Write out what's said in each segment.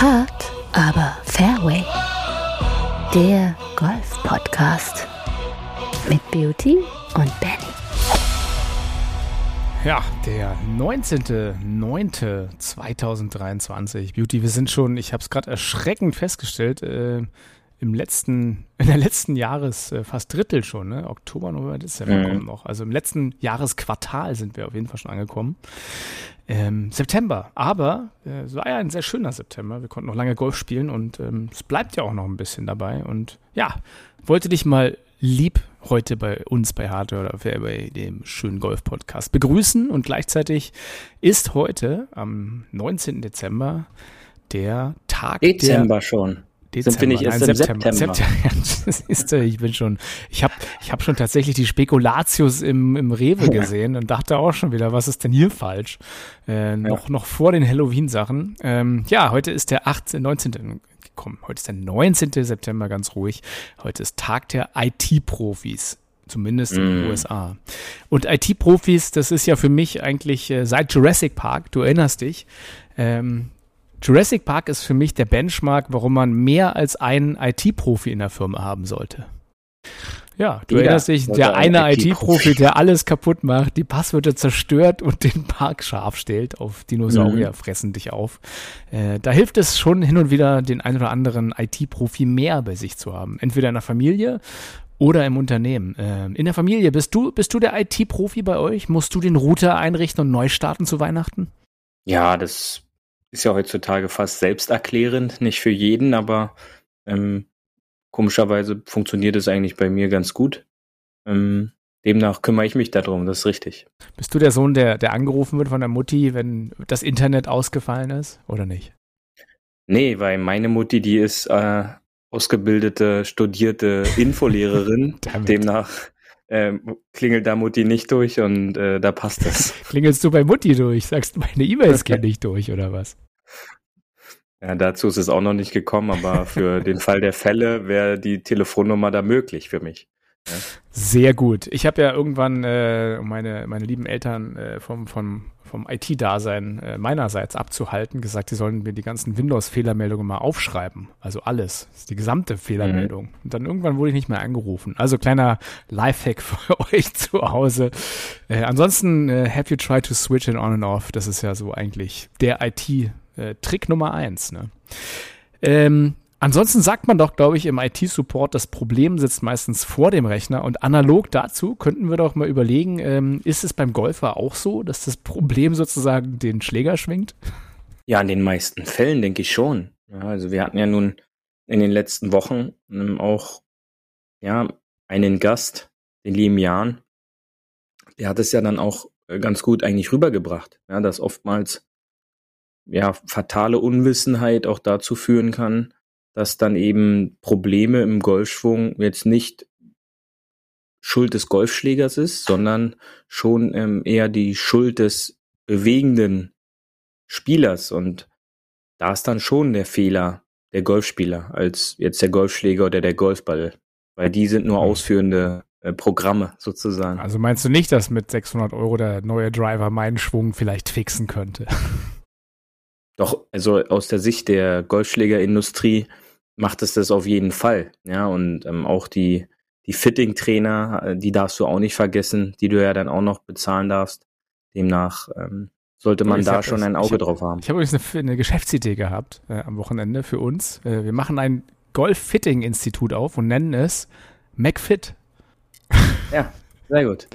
Hard, aber Fairway. Der Golf-Podcast mit Beauty und Benny. Ja, der 19.09.2023. Beauty, wir sind schon, ich habe es gerade erschreckend festgestellt, äh, im letzten, in der letzten Jahres, äh, fast Drittel schon, ne? Oktober, November, Dezember mhm. kommt noch. Also im letzten Jahresquartal sind wir auf jeden Fall schon angekommen. Ähm, September, aber äh, es war ja ein sehr schöner September. Wir konnten noch lange Golf spielen und ähm, es bleibt ja auch noch ein bisschen dabei. Und ja, wollte dich mal lieb heute bei uns bei Hardware oder Fairway, dem schönen Golf-Podcast, begrüßen. Und gleichzeitig ist heute, am 19. Dezember, der Tag Dezember der, schon. Dezember, Sind wir nicht erst Nein, im September? September. ich bin schon, ich habe ich hab schon tatsächlich die Spekulatius im, im Rewe gesehen und dachte auch schon wieder, was ist denn hier falsch? Äh, noch, noch vor den Halloween-Sachen. Ähm, ja, heute ist der 18., 19. Komm, heute ist der 19. September, ganz ruhig. Heute ist Tag der IT-Profis zumindest in den mm. USA. Und IT-Profis, das ist ja für mich eigentlich äh, seit Jurassic Park, du erinnerst dich, ähm, Jurassic Park ist für mich der Benchmark, warum man mehr als einen IT-Profi in der Firma haben sollte. Ja, du Jeder erinnerst dich, der eine IT-Profi, der alles kaputt macht, die Passwörter zerstört und den Park scharf stellt auf Dinosaurier, mhm. fressen dich auf. Äh, da hilft es schon hin und wieder, den einen oder anderen IT-Profi mehr bei sich zu haben. Entweder in der Familie oder im Unternehmen. Äh, in der Familie, bist du, bist du der IT-Profi bei euch? Musst du den Router einrichten und neu starten zu Weihnachten? Ja, das ist ja heutzutage fast selbsterklärend, nicht für jeden, aber ähm, komischerweise funktioniert es eigentlich bei mir ganz gut. Ähm, demnach kümmere ich mich darum, das ist richtig. Bist du der Sohn, der, der angerufen wird von der Mutti, wenn das Internet ausgefallen ist, oder nicht? Nee, weil meine Mutti, die ist äh, ausgebildete, studierte Infolehrerin. demnach äh, klingelt da Mutti nicht durch und äh, da passt es. Klingelst du bei Mutti durch? Sagst du, meine E-Mails gehen nicht durch oder was? Ja, dazu ist es auch noch nicht gekommen, aber für den Fall der Fälle wäre die Telefonnummer da möglich für mich. Ja. Sehr gut. Ich habe ja irgendwann äh, meine, meine lieben Eltern äh, vom, vom, vom IT-Dasein äh, meinerseits abzuhalten, gesagt, sie sollen mir die ganzen Windows-Fehlermeldungen mal aufschreiben. Also alles. Die gesamte Fehlermeldung. Mhm. Und dann irgendwann wurde ich nicht mehr angerufen. Also kleiner Lifehack für euch zu Hause. Äh, ansonsten, äh, have you tried to switch it on and off? Das ist ja so eigentlich der IT-Trick äh, Nummer eins. Ne? Ähm, Ansonsten sagt man doch, glaube ich, im IT-Support, das Problem sitzt meistens vor dem Rechner. Und analog dazu könnten wir doch mal überlegen, ähm, ist es beim Golfer auch so, dass das Problem sozusagen den Schläger schwingt? Ja, in den meisten Fällen denke ich schon. Ja, also wir hatten ja nun in den letzten Wochen ähm, auch ja, einen Gast, den lieben Jan. Der hat es ja dann auch äh, ganz gut eigentlich rübergebracht, ja, dass oftmals ja fatale Unwissenheit auch dazu führen kann, dass dann eben Probleme im Golfschwung jetzt nicht Schuld des Golfschlägers ist, sondern schon ähm, eher die Schuld des bewegenden Spielers. Und da ist dann schon der Fehler der Golfspieler als jetzt der Golfschläger oder der Golfball, weil die sind nur mhm. ausführende äh, Programme sozusagen. Also meinst du nicht, dass mit 600 Euro der neue Driver meinen Schwung vielleicht fixen könnte? Doch, also aus der Sicht der Golfschlägerindustrie macht es das auf jeden Fall. Ja, und ähm, auch die, die Fitting-Trainer, äh, die darfst du auch nicht vergessen, die du ja dann auch noch bezahlen darfst. Demnach ähm, sollte man da schon ein Auge hab, drauf haben. Ich habe übrigens eine, eine Geschäftsidee gehabt äh, am Wochenende für uns. Äh, wir machen ein Golf-Fitting-Institut auf und nennen es McFit. Ja, sehr gut.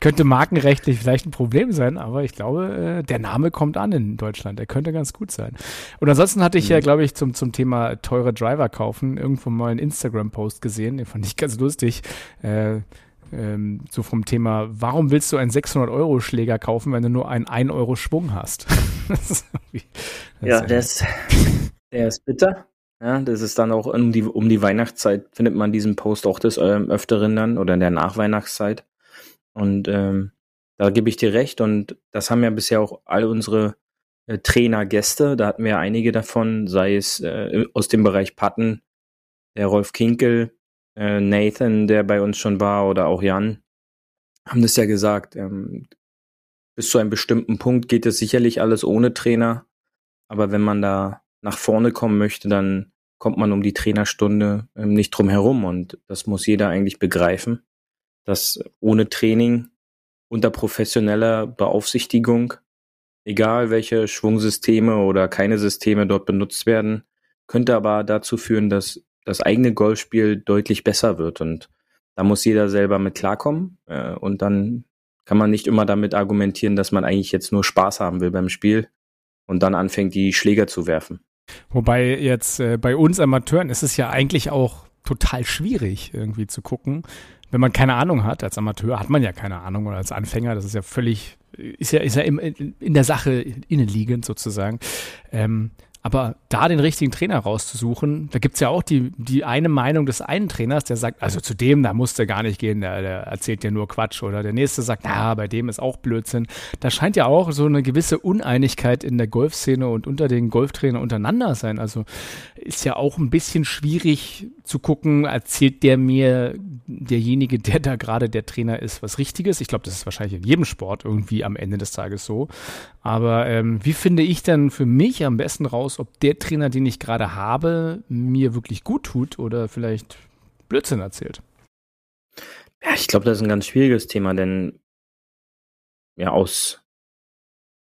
Könnte markenrechtlich vielleicht ein Problem sein, aber ich glaube, äh, der Name kommt an in Deutschland. Der könnte ganz gut sein. Und ansonsten hatte ich mhm. ja, glaube ich, zum, zum Thema teure Driver kaufen irgendwo mal einen Instagram-Post gesehen, den fand ich ganz lustig. Äh, ähm, so vom Thema, warum willst du einen 600-Euro-Schläger kaufen, wenn du nur einen 1-Euro-Schwung hast? das das ja, der ist, der ist bitter. Ja, das ist dann auch um die, um die Weihnachtszeit findet man diesen Post auch des ähm, Öfteren dann oder in der Nachweihnachtszeit. Und ähm, da gebe ich dir recht. Und das haben ja bisher auch all unsere äh, Trainergäste, da hatten wir einige davon, sei es äh, aus dem Bereich Patten, der Rolf Kinkel, äh, Nathan, der bei uns schon war, oder auch Jan, haben das ja gesagt. Ähm, bis zu einem bestimmten Punkt geht es sicherlich alles ohne Trainer. Aber wenn man da nach vorne kommen möchte, dann kommt man um die Trainerstunde ähm, nicht drum herum. Und das muss jeder eigentlich begreifen, dass ohne Training unter professioneller Beaufsichtigung, egal welche Schwungsysteme oder keine Systeme dort benutzt werden, könnte aber dazu führen, dass das eigene Golfspiel deutlich besser wird. Und da muss jeder selber mit klarkommen. Äh, und dann kann man nicht immer damit argumentieren, dass man eigentlich jetzt nur Spaß haben will beim Spiel und dann anfängt, die Schläger zu werfen. Wobei jetzt äh, bei uns Amateuren ist es ja eigentlich auch total schwierig irgendwie zu gucken. Wenn man keine Ahnung hat, als Amateur hat man ja keine Ahnung oder als Anfänger, das ist ja völlig, ist ja, ist ja im, in der Sache innenliegend sozusagen. Ähm, aber da den richtigen Trainer rauszusuchen, da gibt's ja auch die, die eine Meinung des einen Trainers, der sagt, also zu dem, da musst du gar nicht gehen, der, der erzählt dir nur Quatsch. Oder der nächste sagt, na, bei dem ist auch Blödsinn. Da scheint ja auch so eine gewisse Uneinigkeit in der Golfszene und unter den Golftrainern untereinander sein. Also ist ja auch ein bisschen schwierig zu gucken, erzählt der mir, derjenige, der da gerade der Trainer ist, was Richtiges. Ich glaube, das ist wahrscheinlich in jedem Sport irgendwie am Ende des Tages so. Aber ähm, wie finde ich denn für mich am besten raus, ob der Trainer, den ich gerade habe, mir wirklich gut tut oder vielleicht Blödsinn erzählt? Ja, ich glaube, das ist ein ganz schwieriges Thema, denn ja, aus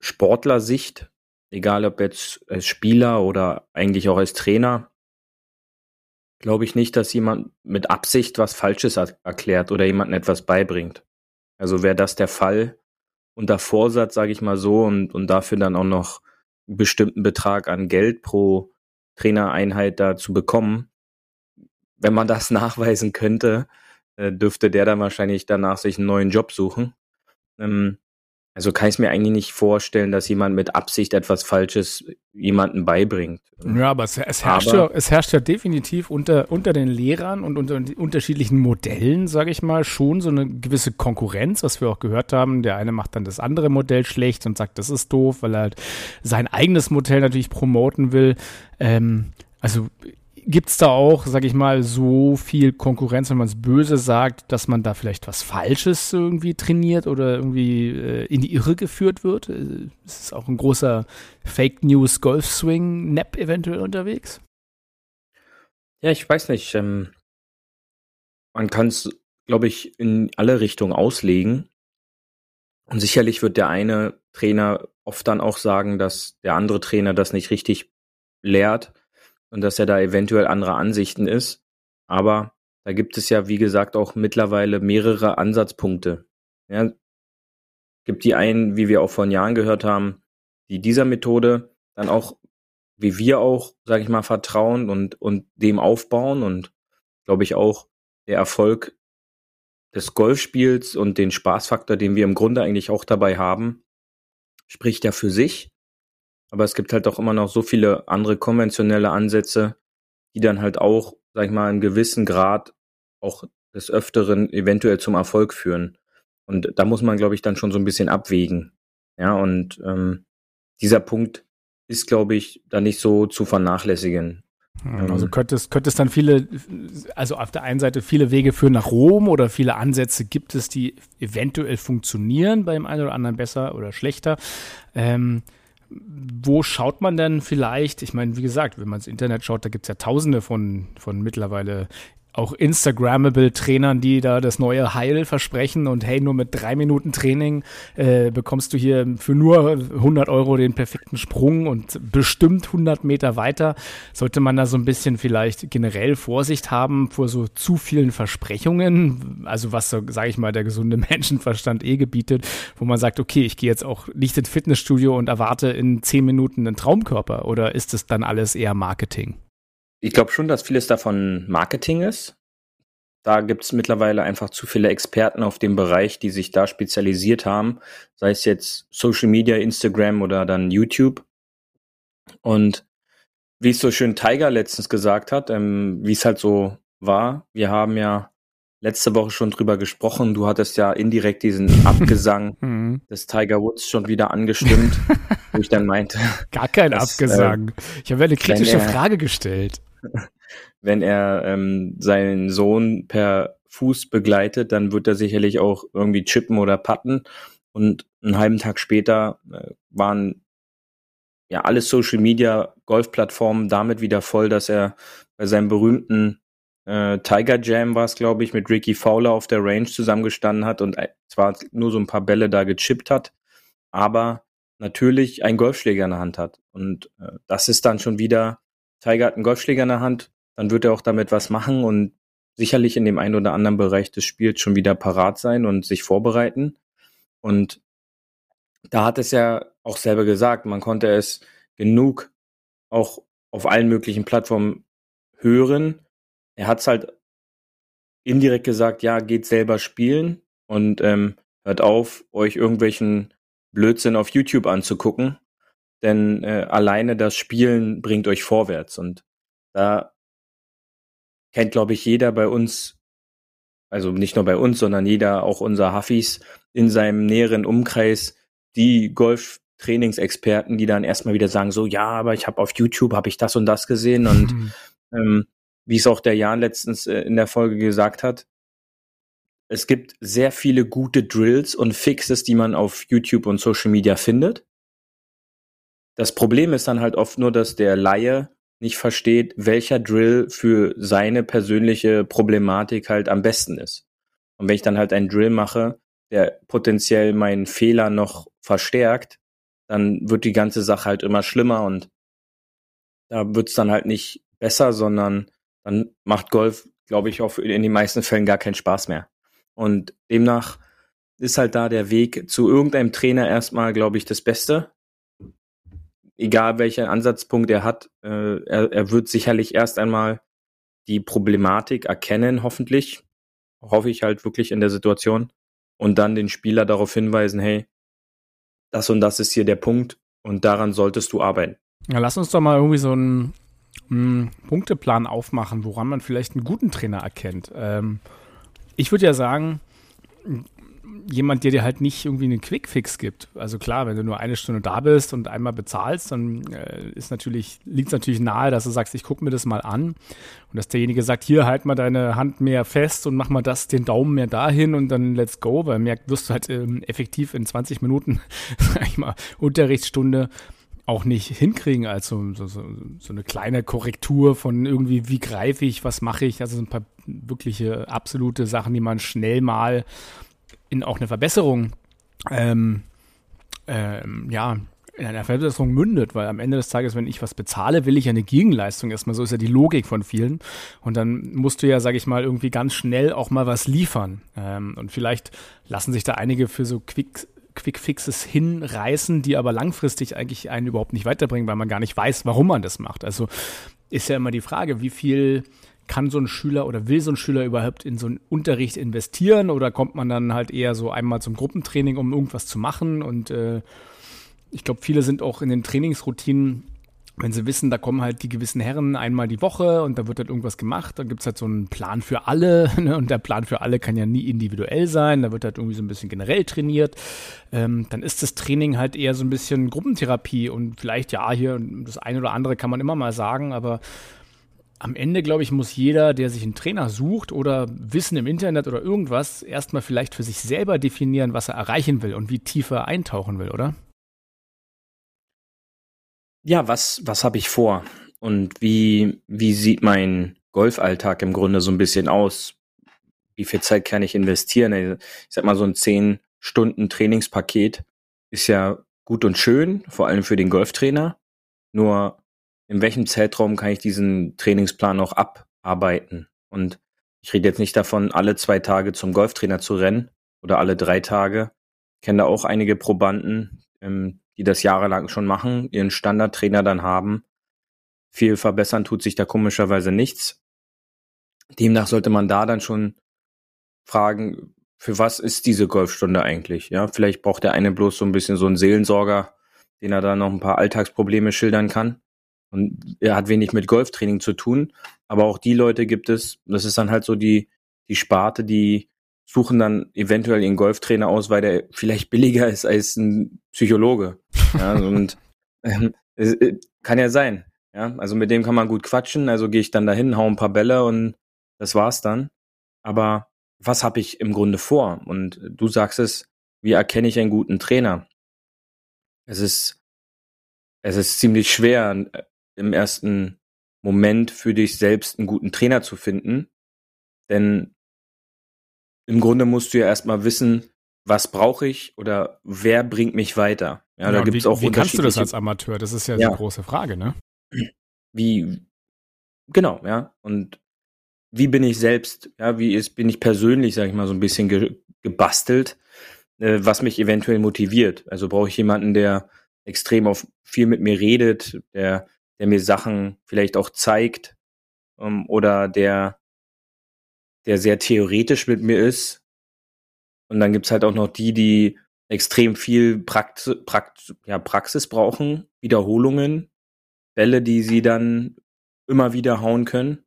Sportlersicht, egal ob jetzt als Spieler oder eigentlich auch als Trainer, glaube ich nicht, dass jemand mit Absicht was Falsches erklärt oder jemandem etwas beibringt. Also wäre das der Fall, unter Vorsatz, sage ich mal so, und, und dafür dann auch noch einen bestimmten Betrag an Geld pro Trainereinheit da zu bekommen. Wenn man das nachweisen könnte, äh, dürfte der dann wahrscheinlich danach sich einen neuen Job suchen. Ähm, also kann ich es mir eigentlich nicht vorstellen, dass jemand mit Absicht etwas Falsches jemandem beibringt. Ja, aber es, es herrscht, aber, ja, es herrscht ja definitiv unter, unter den Lehrern und unter den unterschiedlichen Modellen, sage ich mal, schon so eine gewisse Konkurrenz, was wir auch gehört haben. Der eine macht dann das andere Modell schlecht und sagt, das ist doof, weil er halt sein eigenes Modell natürlich promoten will. Ähm, also Gibt es da auch, sag ich mal, so viel Konkurrenz, wenn man es böse sagt, dass man da vielleicht was Falsches irgendwie trainiert oder irgendwie äh, in die Irre geführt wird? Äh, ist es auch ein großer Fake News Golf Swing Nap eventuell unterwegs? Ja, ich weiß nicht. Ähm, man kann es, glaube ich, in alle Richtungen auslegen. Und sicherlich wird der eine Trainer oft dann auch sagen, dass der andere Trainer das nicht richtig lehrt und dass er da eventuell anderer Ansichten ist. Aber da gibt es ja, wie gesagt, auch mittlerweile mehrere Ansatzpunkte. Ja, gibt die einen, wie wir auch vor Jahren gehört haben, die dieser Methode dann auch, wie wir auch, sage ich mal, vertrauen und, und dem aufbauen und glaube ich auch der Erfolg des Golfspiels und den Spaßfaktor, den wir im Grunde eigentlich auch dabei haben, spricht ja für sich. Aber es gibt halt auch immer noch so viele andere konventionelle Ansätze, die dann halt auch, sag ich mal, einen gewissen Grad auch des Öfteren eventuell zum Erfolg führen. Und da muss man, glaube ich, dann schon so ein bisschen abwägen. Ja, und ähm, dieser Punkt ist, glaube ich, da nicht so zu vernachlässigen. Hm, also könnte es, könnte es dann viele, also auf der einen Seite viele Wege führen nach Rom oder viele Ansätze gibt es, die eventuell funktionieren beim einen oder anderen besser oder schlechter. Ähm, wo schaut man denn vielleicht? Ich meine, wie gesagt, wenn man ins Internet schaut, da gibt es ja tausende von, von mittlerweile auch Instagrammable Trainern, die da das neue Heil versprechen und hey, nur mit drei Minuten Training äh, bekommst du hier für nur 100 Euro den perfekten Sprung und bestimmt 100 Meter weiter. Sollte man da so ein bisschen vielleicht generell Vorsicht haben vor so zu vielen Versprechungen, also was so, sage ich mal, der gesunde Menschenverstand eh gebietet, wo man sagt, okay, ich gehe jetzt auch nicht ins Fitnessstudio und erwarte in zehn Minuten einen Traumkörper oder ist es dann alles eher Marketing? Ich glaube schon, dass vieles davon Marketing ist. Da gibt es mittlerweile einfach zu viele Experten auf dem Bereich, die sich da spezialisiert haben, sei es jetzt Social Media, Instagram oder dann YouTube. Und wie es so schön Tiger letztens gesagt hat, ähm, wie es halt so war, wir haben ja letzte Woche schon drüber gesprochen. Du hattest ja indirekt diesen Abgesang mhm. des Tiger Woods schon wieder angestimmt, wo ich dann meinte. Gar kein dass, Abgesang. Äh, ich habe eine kritische er, Frage gestellt. Wenn er ähm, seinen Sohn per Fuß begleitet, dann wird er sicherlich auch irgendwie chippen oder patten. Und einen halben Tag später äh, waren ja alle Social Media Golfplattformen damit wieder voll, dass er bei seinem berühmten äh, Tiger Jam war es, glaube ich, mit Ricky Fowler auf der Range zusammengestanden hat und zwar nur so ein paar Bälle da gechippt hat, aber natürlich einen Golfschläger in der Hand hat. Und äh, das ist dann schon wieder, Tiger hat einen Golfschläger in der Hand, dann wird er auch damit was machen und sicherlich in dem einen oder anderen Bereich des Spiels schon wieder parat sein und sich vorbereiten. Und da hat es ja auch selber gesagt, man konnte es genug auch auf allen möglichen Plattformen hören. Er hat es halt indirekt gesagt, ja, geht selber spielen und ähm, hört auf, euch irgendwelchen Blödsinn auf YouTube anzugucken, denn äh, alleine das Spielen bringt euch vorwärts und da kennt, glaube ich, jeder bei uns, also nicht nur bei uns, sondern jeder, auch unser Huffis in seinem näheren Umkreis, die Golf-Trainingsexperten, die dann erstmal wieder sagen, so, ja, aber ich habe auf YouTube, habe ich das und das gesehen und mhm. ähm, wie es auch der Jan letztens äh, in der Folge gesagt hat, es gibt sehr viele gute Drills und Fixes, die man auf YouTube und Social Media findet. Das Problem ist dann halt oft nur, dass der Laie nicht versteht, welcher Drill für seine persönliche Problematik halt am besten ist. Und wenn ich dann halt einen Drill mache, der potenziell meinen Fehler noch verstärkt, dann wird die ganze Sache halt immer schlimmer und da wird's dann halt nicht besser, sondern dann macht Golf, glaube ich, auch in den meisten Fällen gar keinen Spaß mehr. Und demnach ist halt da der Weg zu irgendeinem Trainer erstmal, glaube ich, das Beste. Egal welchen Ansatzpunkt er hat, äh, er, er wird sicherlich erst einmal die Problematik erkennen, hoffentlich. Hoffe ich halt wirklich in der Situation. Und dann den Spieler darauf hinweisen, hey, das und das ist hier der Punkt und daran solltest du arbeiten. Ja, lass uns doch mal irgendwie so einen, einen Punkteplan aufmachen, woran man vielleicht einen guten Trainer erkennt. Ähm, ich würde ja sagen, jemand, der dir halt nicht irgendwie einen Quickfix gibt. Also klar, wenn du nur eine Stunde da bist und einmal bezahlst, dann äh, ist natürlich, liegt es natürlich nahe, dass du sagst, ich gucke mir das mal an. Und dass derjenige sagt, hier halt mal deine Hand mehr fest und mach mal das, den Daumen mehr dahin und dann let's go, weil mehr wirst du halt ähm, effektiv in 20 Minuten, sag ich mal, Unterrichtsstunde auch nicht hinkriegen als so, so, so, eine kleine Korrektur von irgendwie, wie greife ich, was mache ich, also so ein paar wirkliche absolute Sachen, die man schnell mal in auch eine Verbesserung ähm, ähm, ja, in einer Verbesserung mündet, weil am Ende des Tages, wenn ich was bezahle, will ich ja eine Gegenleistung erstmal. So ist ja die Logik von vielen. Und dann musst du ja, sage ich mal, irgendwie ganz schnell auch mal was liefern. Ähm, und vielleicht lassen sich da einige für so Quick Quick-Fixes hinreißen, die aber langfristig eigentlich einen überhaupt nicht weiterbringen, weil man gar nicht weiß, warum man das macht. Also ist ja immer die Frage, wie viel kann so ein Schüler oder will so ein Schüler überhaupt in so einen Unterricht investieren oder kommt man dann halt eher so einmal zum Gruppentraining, um irgendwas zu machen und äh, ich glaube, viele sind auch in den Trainingsroutinen wenn sie wissen, da kommen halt die gewissen Herren einmal die Woche und da wird halt irgendwas gemacht, dann gibt's halt so einen Plan für alle ne? und der Plan für alle kann ja nie individuell sein, da wird halt irgendwie so ein bisschen generell trainiert. Ähm, dann ist das Training halt eher so ein bisschen Gruppentherapie und vielleicht ja, hier das eine oder andere kann man immer mal sagen, aber am Ende, glaube ich, muss jeder, der sich einen Trainer sucht oder Wissen im Internet oder irgendwas, erstmal vielleicht für sich selber definieren, was er erreichen will und wie tiefer eintauchen will, oder? Ja, was, was habe ich vor? Und wie, wie sieht mein Golfalltag im Grunde so ein bisschen aus? Wie viel Zeit kann ich investieren? Also, ich sag mal, so ein 10 Stunden Trainingspaket ist ja gut und schön, vor allem für den Golftrainer. Nur in welchem Zeitraum kann ich diesen Trainingsplan auch abarbeiten? Und ich rede jetzt nicht davon, alle zwei Tage zum Golftrainer zu rennen oder alle drei Tage. Ich kenne da auch einige Probanden, ähm, die das jahrelang schon machen, ihren Standardtrainer dann haben. Viel verbessern tut sich da komischerweise nichts. Demnach sollte man da dann schon fragen, für was ist diese Golfstunde eigentlich? Ja, vielleicht braucht der eine bloß so ein bisschen so einen Seelensorger, den er da noch ein paar Alltagsprobleme schildern kann. Und er hat wenig mit Golftraining zu tun. Aber auch die Leute gibt es, das ist dann halt so die, die Sparte, die suchen dann eventuell ihren Golftrainer aus, weil der vielleicht billiger ist als ein Psychologe. Ja, und ähm, äh, kann ja sein. Ja, also mit dem kann man gut quatschen. Also gehe ich dann dahin, hau ein paar Bälle und das war's dann. Aber was habe ich im Grunde vor? Und du sagst es, wie erkenne ich einen guten Trainer? Es ist es ist ziemlich schwer, im ersten Moment für dich selbst einen guten Trainer zu finden. Denn im Grunde musst du ja erstmal wissen, was brauche ich oder wer bringt mich weiter. Ja, ja da gibt es auch Wie kannst du das als Amateur? Das ist ja, ja. die große Frage, ne? Wie, genau, ja. Und wie bin ich selbst, ja, wie ist, bin ich persönlich, sag ich mal, so ein bisschen ge gebastelt, äh, was mich eventuell motiviert. Also brauche ich jemanden, der extrem auf viel mit mir redet, der, der mir Sachen vielleicht auch zeigt, ähm, oder der, der sehr theoretisch mit mir ist. Und dann gibt's halt auch noch die, die extrem viel Prax Prax ja, Praxis brauchen, Wiederholungen, Bälle, die sie dann immer wieder hauen können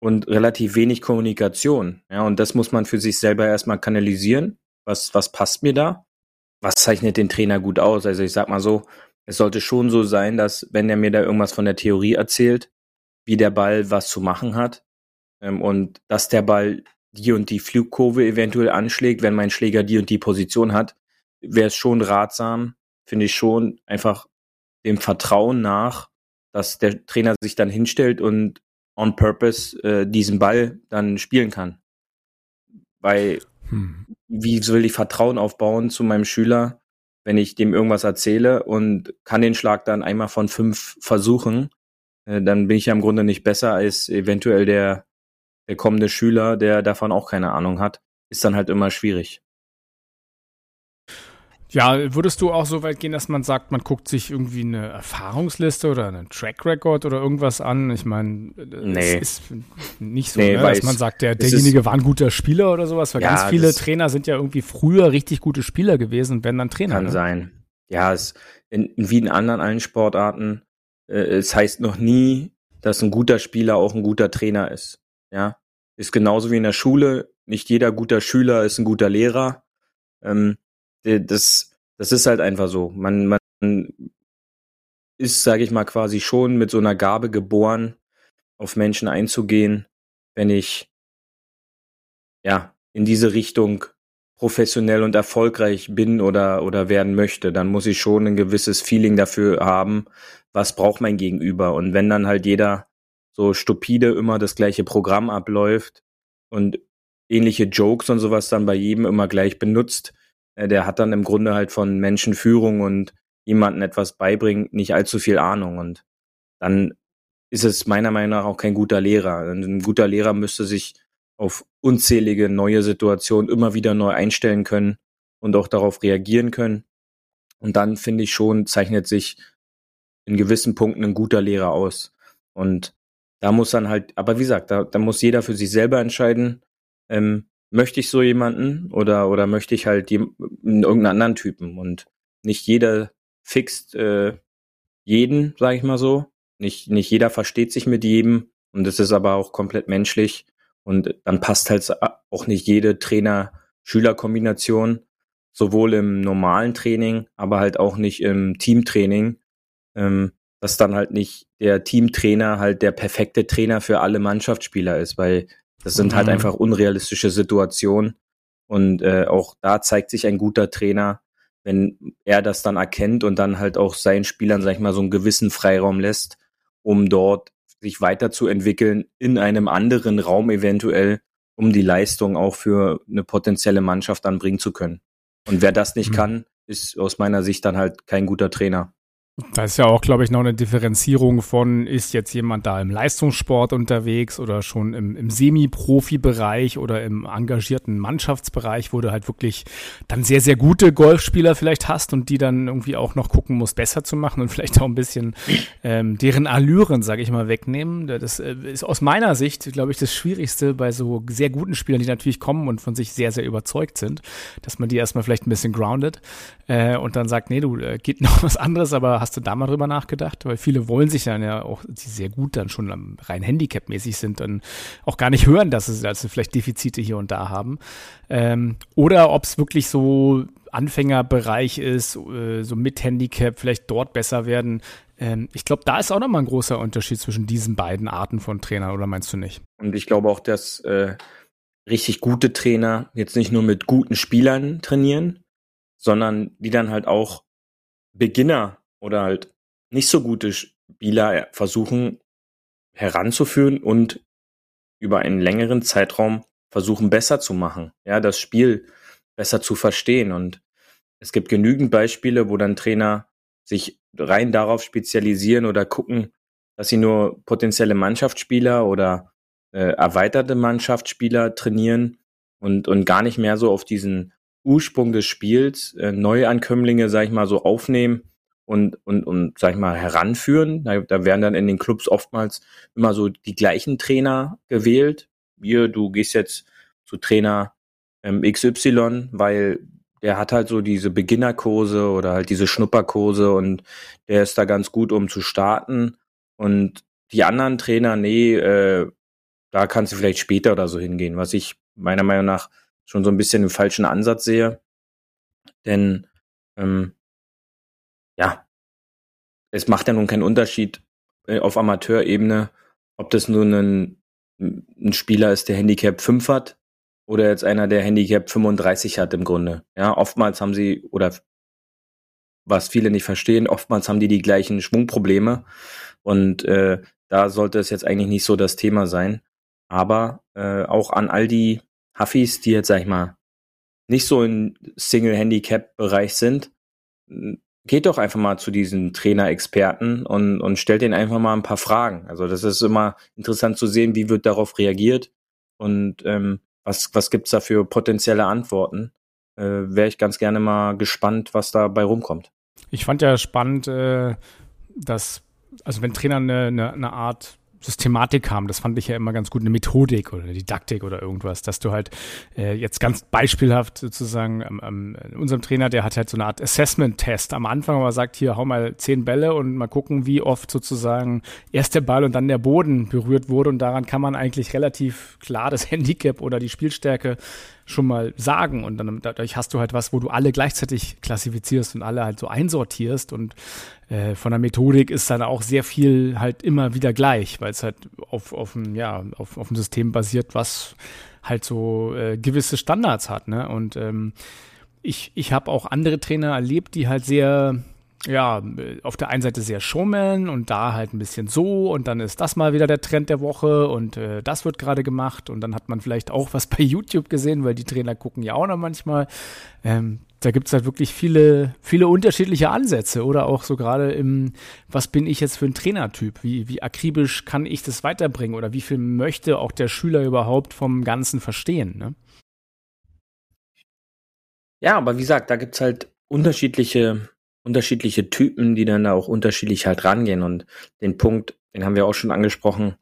und relativ wenig Kommunikation. Ja, und das muss man für sich selber erstmal kanalisieren. Was, was passt mir da? Was zeichnet den Trainer gut aus? Also ich sag mal so, es sollte schon so sein, dass wenn er mir da irgendwas von der Theorie erzählt, wie der Ball was zu machen hat ähm, und dass der Ball die und die Flugkurve eventuell anschlägt, wenn mein Schläger die und die Position hat, wäre es schon ratsam, finde ich schon, einfach dem Vertrauen nach, dass der Trainer sich dann hinstellt und on purpose äh, diesen Ball dann spielen kann. Weil hm. wie will ich Vertrauen aufbauen zu meinem Schüler, wenn ich dem irgendwas erzähle und kann den Schlag dann einmal von fünf versuchen, äh, dann bin ich ja im Grunde nicht besser als eventuell der, der kommende Schüler, der davon auch keine Ahnung hat. Ist dann halt immer schwierig. Ja, würdest du auch so weit gehen, dass man sagt, man guckt sich irgendwie eine Erfahrungsliste oder einen Track Record oder irgendwas an? Ich meine, nee. ist nicht so, nee, ne, dass man sagt, der, derjenige war ein guter Spieler oder sowas, weil ja, ganz viele Trainer sind ja irgendwie früher richtig gute Spieler gewesen und werden dann Trainer. Kann ne? sein. Ja, es, in, wie in anderen allen Sportarten, äh, es heißt noch nie, dass ein guter Spieler auch ein guter Trainer ist. Ja, ist genauso wie in der Schule. Nicht jeder guter Schüler ist ein guter Lehrer. Ähm, äh, das, das ist halt einfach so. Man, man ist, sage ich mal, quasi schon mit so einer Gabe geboren, auf Menschen einzugehen, wenn ich ja in diese Richtung professionell und erfolgreich bin oder oder werden möchte, dann muss ich schon ein gewisses Feeling dafür haben, was braucht mein Gegenüber und wenn dann halt jeder so stupide immer das gleiche Programm abläuft und ähnliche Jokes und sowas dann bei jedem immer gleich benutzt, äh, der hat dann im Grunde halt von Menschenführung und jemanden etwas beibringen nicht allzu viel Ahnung und dann ist es meiner Meinung nach auch kein guter Lehrer. Ein guter Lehrer müsste sich auf unzählige neue Situationen immer wieder neu einstellen können und auch darauf reagieren können. Und dann finde ich schon, zeichnet sich in gewissen Punkten ein guter Lehrer aus. Und da muss dann halt, aber wie gesagt, da, da muss jeder für sich selber entscheiden, ähm, möchte ich so jemanden oder, oder möchte ich halt irgendeinen anderen Typen? Und nicht jeder fixt äh, jeden, sage ich mal so. Nicht, nicht jeder versteht sich mit jedem. Und das ist aber auch komplett menschlich. Und dann passt halt auch nicht jede Trainer-Schüler-Kombination, sowohl im normalen Training, aber halt auch nicht im Teamtraining, ähm, dass dann halt nicht der Teamtrainer halt der perfekte Trainer für alle Mannschaftsspieler ist, weil das sind halt mhm. halt einfach unrealistische Situationen. Und äh, auch da zeigt sich ein guter Trainer, wenn er das dann erkennt und dann halt auch seinen Spielern, sag ich mal, so einen gewissen Freiraum lässt, um dort sich weiterzuentwickeln in einem anderen Raum eventuell, um die Leistung auch für eine potenzielle Mannschaft dann bringen zu können. Und wer das nicht mhm. kann, ist aus meiner Sicht dann halt kein guter Trainer. Da ist ja auch, glaube ich, noch eine Differenzierung von, ist jetzt jemand da im Leistungssport unterwegs oder schon im, im Semi-Profi-Bereich oder im engagierten Mannschaftsbereich, wo du halt wirklich dann sehr, sehr gute Golfspieler vielleicht hast und die dann irgendwie auch noch gucken musst, besser zu machen und vielleicht auch ein bisschen ähm, deren Allüren, sage ich mal, wegnehmen. Das äh, ist aus meiner Sicht, glaube ich, das Schwierigste bei so sehr guten Spielern, die natürlich kommen und von sich sehr, sehr überzeugt sind, dass man die erstmal vielleicht ein bisschen grounded äh, und dann sagt, nee, du, äh, geht noch was anderes, aber hast Hast du da mal drüber nachgedacht? Weil viele wollen sich dann ja auch, die sehr gut dann schon rein Handicap-mäßig sind, dann auch gar nicht hören, dass sie also vielleicht Defizite hier und da haben. Ähm, oder ob es wirklich so Anfängerbereich ist, äh, so mit Handicap, vielleicht dort besser werden. Ähm, ich glaube, da ist auch nochmal ein großer Unterschied zwischen diesen beiden Arten von Trainern, oder meinst du nicht? Und ich glaube auch, dass äh, richtig gute Trainer jetzt nicht nur mit guten Spielern trainieren, sondern die dann halt auch Beginner oder halt nicht so gute Spieler versuchen heranzuführen und über einen längeren Zeitraum versuchen besser zu machen, ja, das Spiel besser zu verstehen. Und es gibt genügend Beispiele, wo dann Trainer sich rein darauf spezialisieren oder gucken, dass sie nur potenzielle Mannschaftsspieler oder äh, erweiterte Mannschaftsspieler trainieren und, und gar nicht mehr so auf diesen Ursprung des Spiels äh, Neuankömmlinge, sag ich mal, so aufnehmen und, und, und sag ich mal, heranführen. Da, da werden dann in den Clubs oftmals immer so die gleichen Trainer gewählt. Hier, du gehst jetzt zu Trainer ähm, XY, weil der hat halt so diese Beginnerkurse oder halt diese Schnupperkurse und der ist da ganz gut, um zu starten. Und die anderen Trainer, nee, äh, da kannst du vielleicht später oder so hingehen, was ich meiner Meinung nach schon so ein bisschen den falschen Ansatz sehe. Denn ähm, ja, es macht ja nun keinen Unterschied äh, auf Amateurebene, ob das nun ein, ein Spieler ist, der Handicap 5 hat oder jetzt einer, der Handicap 35 hat im Grunde. Ja, oftmals haben sie, oder was viele nicht verstehen, oftmals haben die die gleichen Schwungprobleme und äh, da sollte es jetzt eigentlich nicht so das Thema sein. Aber äh, auch an all die Huffis, die jetzt, sag ich mal, nicht so im Single-Handicap-Bereich sind, geht doch einfach mal zu diesen Trainer-Experten und, und stellt denen einfach mal ein paar Fragen. Also das ist immer interessant zu sehen, wie wird darauf reagiert und ähm, was, was gibt's da für potenzielle Antworten. Äh, Wäre ich ganz gerne mal gespannt, was dabei rumkommt. Ich fand ja spannend, äh, dass, also wenn Trainer eine, eine, eine Art Systematik haben. Das fand ich ja immer ganz gut, eine Methodik oder eine Didaktik oder irgendwas, dass du halt äh, jetzt ganz beispielhaft sozusagen ähm, ähm, unserem Trainer, der hat halt so eine Art Assessment-Test am Anfang, wo er sagt, hier hau mal zehn Bälle und mal gucken, wie oft sozusagen erst der Ball und dann der Boden berührt wurde. Und daran kann man eigentlich relativ klar das Handicap oder die Spielstärke schon mal sagen. Und dann dadurch hast du halt was, wo du alle gleichzeitig klassifizierst und alle halt so einsortierst. Und äh, von der Methodik ist dann auch sehr viel halt immer wieder gleich, weil es halt auf, auf, ein, ja, auf, auf ein System basiert, was halt so äh, gewisse Standards hat. Ne? Und ähm, ich, ich habe auch andere Trainer erlebt, die halt sehr ja, auf der einen Seite sehr Showman und da halt ein bisschen so und dann ist das mal wieder der Trend der Woche und äh, das wird gerade gemacht und dann hat man vielleicht auch was bei YouTube gesehen, weil die Trainer gucken ja auch noch manchmal. Ähm, da gibt's halt wirklich viele, viele unterschiedliche Ansätze oder auch so gerade im, was bin ich jetzt für ein Trainertyp? Wie, wie akribisch kann ich das weiterbringen oder wie viel möchte auch der Schüler überhaupt vom Ganzen verstehen? Ne? Ja, aber wie gesagt, da gibt's halt unterschiedliche unterschiedliche Typen, die dann da auch unterschiedlich halt rangehen. Und den Punkt, den haben wir auch schon angesprochen,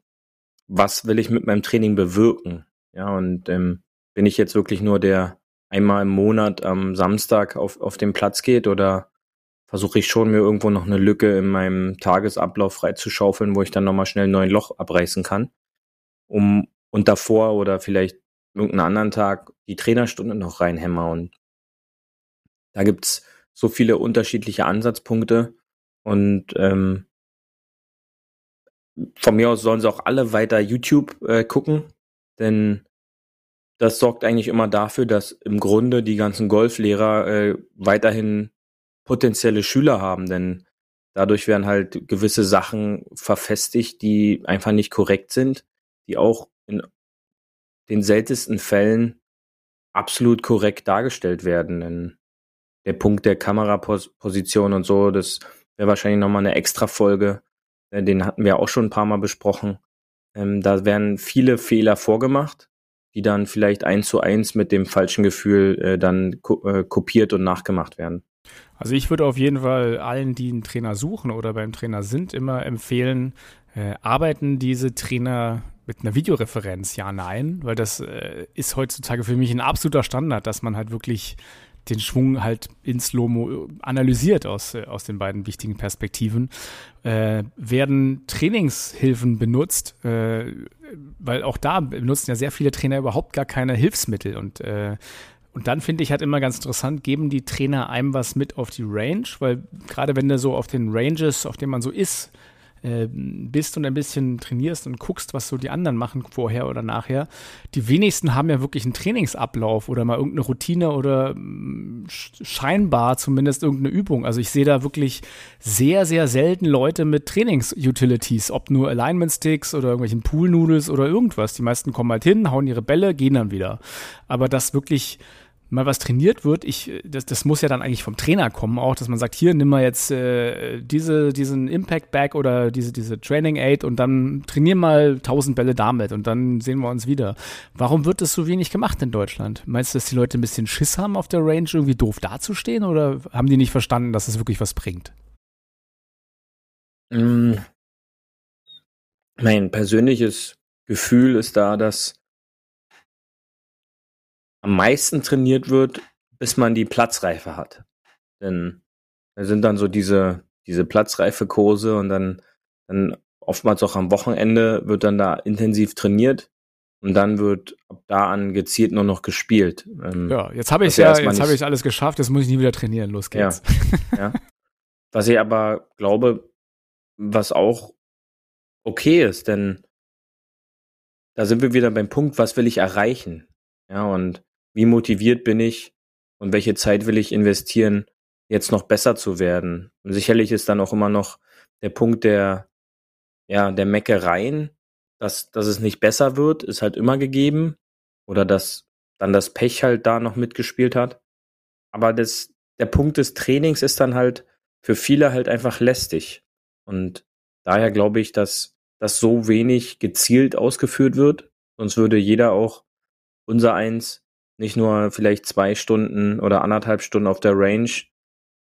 was will ich mit meinem Training bewirken? Ja, und ähm, bin ich jetzt wirklich nur der einmal im Monat am Samstag auf, auf den Platz geht oder versuche ich schon mir irgendwo noch eine Lücke in meinem Tagesablauf freizuschaufeln, wo ich dann nochmal schnell ein neues Loch abreißen kann, um und davor oder vielleicht irgendeinen anderen Tag die Trainerstunde noch reinhämmer und da gibt's so viele unterschiedliche Ansatzpunkte und ähm, von mir aus sollen sie auch alle weiter YouTube äh, gucken, denn das sorgt eigentlich immer dafür, dass im Grunde die ganzen Golflehrer äh, weiterhin potenzielle Schüler haben, denn dadurch werden halt gewisse Sachen verfestigt, die einfach nicht korrekt sind, die auch in den seltensten Fällen absolut korrekt dargestellt werden. Denn der Punkt der Kameraposition und so, das wäre wahrscheinlich nochmal eine extra Folge. Äh, den hatten wir auch schon ein paar Mal besprochen. Ähm, da werden viele Fehler vorgemacht, die dann vielleicht eins zu eins mit dem falschen Gefühl äh, dann ko äh, kopiert und nachgemacht werden. Also ich würde auf jeden Fall allen, die einen Trainer suchen oder beim Trainer sind, immer empfehlen, äh, arbeiten diese Trainer mit einer Videoreferenz, ja, nein, weil das äh, ist heutzutage für mich ein absoluter Standard, dass man halt wirklich den Schwung halt in Slow-Mo analysiert aus, äh, aus den beiden wichtigen Perspektiven. Äh, werden Trainingshilfen benutzt, äh, weil auch da benutzen ja sehr viele Trainer überhaupt gar keine Hilfsmittel. Und äh, und dann finde ich halt immer ganz interessant, geben die Trainer einem was mit auf die Range, weil gerade wenn du so auf den Ranges, auf denen man so ist, äh, bist und ein bisschen trainierst und guckst, was so die anderen machen vorher oder nachher, die wenigsten haben ja wirklich einen Trainingsablauf oder mal irgendeine Routine oder mm, scheinbar zumindest irgendeine Übung. Also ich sehe da wirklich sehr, sehr selten Leute mit Trainings-Utilities, ob nur Alignment-Sticks oder irgendwelchen Pool-Noodles oder irgendwas. Die meisten kommen halt hin, hauen ihre Bälle, gehen dann wieder. Aber das wirklich mal was trainiert wird, ich, das, das muss ja dann eigentlich vom Trainer kommen auch, dass man sagt, hier, nimm mal jetzt äh, diese, diesen Impact Bag oder diese, diese Training Aid und dann trainier mal 1000 Bälle damit und dann sehen wir uns wieder. Warum wird das so wenig gemacht in Deutschland? Meinst du, dass die Leute ein bisschen Schiss haben auf der Range, irgendwie doof dazustehen oder haben die nicht verstanden, dass es wirklich was bringt? Mm. Mein persönliches Gefühl ist da, dass am meisten trainiert wird, bis man die Platzreife hat. Denn da sind dann so diese, diese Platzreife-Kurse und dann, dann oftmals auch am Wochenende wird dann da intensiv trainiert und dann wird ab da an gezielt nur noch gespielt. Ähm, ja, jetzt habe ich ja, jetzt habe ich alles geschafft, jetzt muss ich nie wieder trainieren, los geht's. Ja, ja. Was ich aber glaube, was auch okay ist, denn da sind wir wieder beim Punkt, was will ich erreichen? Ja, und wie motiviert bin ich und welche Zeit will ich investieren, jetzt noch besser zu werden. Und sicherlich ist dann auch immer noch der Punkt der, ja, der Meckereien, dass, dass es nicht besser wird, ist halt immer gegeben. Oder dass dann das Pech halt da noch mitgespielt hat. Aber das, der Punkt des Trainings ist dann halt für viele halt einfach lästig. Und daher glaube ich, dass das so wenig gezielt ausgeführt wird. Sonst würde jeder auch unser eins nicht nur vielleicht zwei Stunden oder anderthalb Stunden auf der Range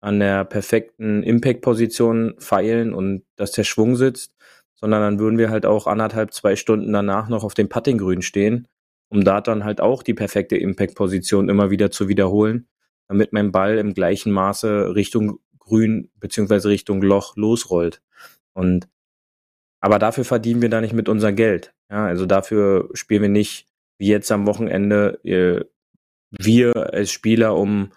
an der perfekten Impact-Position feilen und dass der Schwung sitzt, sondern dann würden wir halt auch anderthalb, zwei Stunden danach noch auf dem Puttinggrün stehen, um da dann halt auch die perfekte Impact-Position immer wieder zu wiederholen, damit mein Ball im gleichen Maße Richtung Grün beziehungsweise Richtung Loch losrollt. Und aber dafür verdienen wir da nicht mit unser Geld. Ja, also dafür spielen wir nicht wie jetzt am Wochenende wir als Spieler um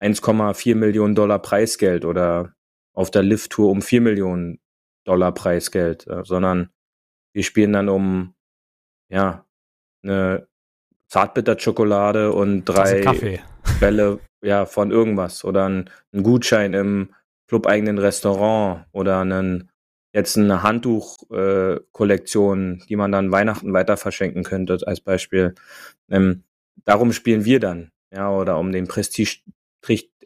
1,4 Millionen Dollar Preisgeld oder auf der Lift-Tour um 4 Millionen Dollar Preisgeld, äh, sondern wir spielen dann um ja eine Zartbitterschokolade und drei Bälle ja von irgendwas oder ein, ein Gutschein im clubeigenen Restaurant oder einen jetzt eine Handtuch-Kollektion, äh, die man dann Weihnachten weiter verschenken könnte, als Beispiel. Ähm, darum spielen wir dann, ja, oder um den Prestige,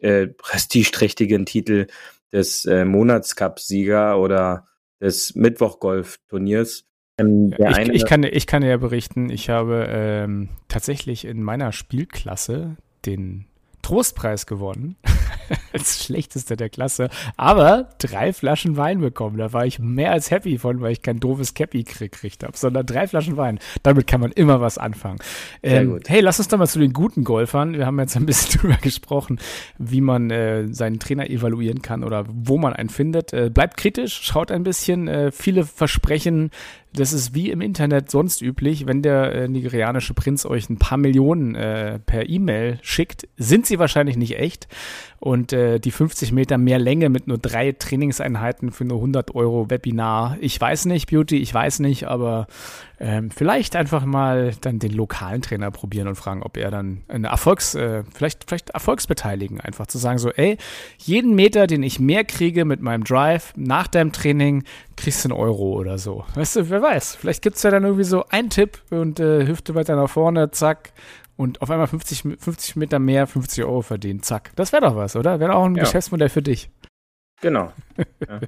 äh, prestigeträchtigen Titel des äh, Monatscup-Sieger oder des Mittwochgolf-Turniers. Ähm, ich, ich, kann, ich kann ja berichten, ich habe ähm, tatsächlich in meiner Spielklasse den Trostpreis gewonnen. als schlechtester der Klasse. Aber drei Flaschen Wein bekommen. Da war ich mehr als happy von, weil ich kein doofes Cappy gekriegt habe, sondern drei Flaschen Wein. Damit kann man immer was anfangen. Ähm, hey, lass uns doch mal zu den guten Golfern. Wir haben jetzt ein bisschen drüber gesprochen, wie man äh, seinen Trainer evaluieren kann oder wo man einen findet. Äh, bleibt kritisch, schaut ein bisschen. Äh, viele versprechen das ist wie im Internet sonst üblich, wenn der äh, nigerianische Prinz euch ein paar Millionen äh, per E-Mail schickt, sind sie wahrscheinlich nicht echt. Und äh, die 50 Meter mehr Länge mit nur drei Trainingseinheiten für nur 100 Euro Webinar. Ich weiß nicht, Beauty, ich weiß nicht, aber ähm, vielleicht einfach mal dann den lokalen Trainer probieren und fragen, ob er dann eine Erfolgs, äh, vielleicht, vielleicht Erfolgsbeteiligen, einfach zu sagen so, ey, jeden Meter, den ich mehr kriege mit meinem Drive nach deinem Training, kriegst du einen Euro oder so. Weißt du, wer weiß, vielleicht gibt es ja dann irgendwie so einen Tipp und äh, Hüfte weiter nach vorne, zack, und auf einmal 50, 50 Meter mehr, 50 Euro verdienen, zack. Das wäre doch was, oder? Wäre auch ein ja. Geschäftsmodell für dich. Genau. Ja.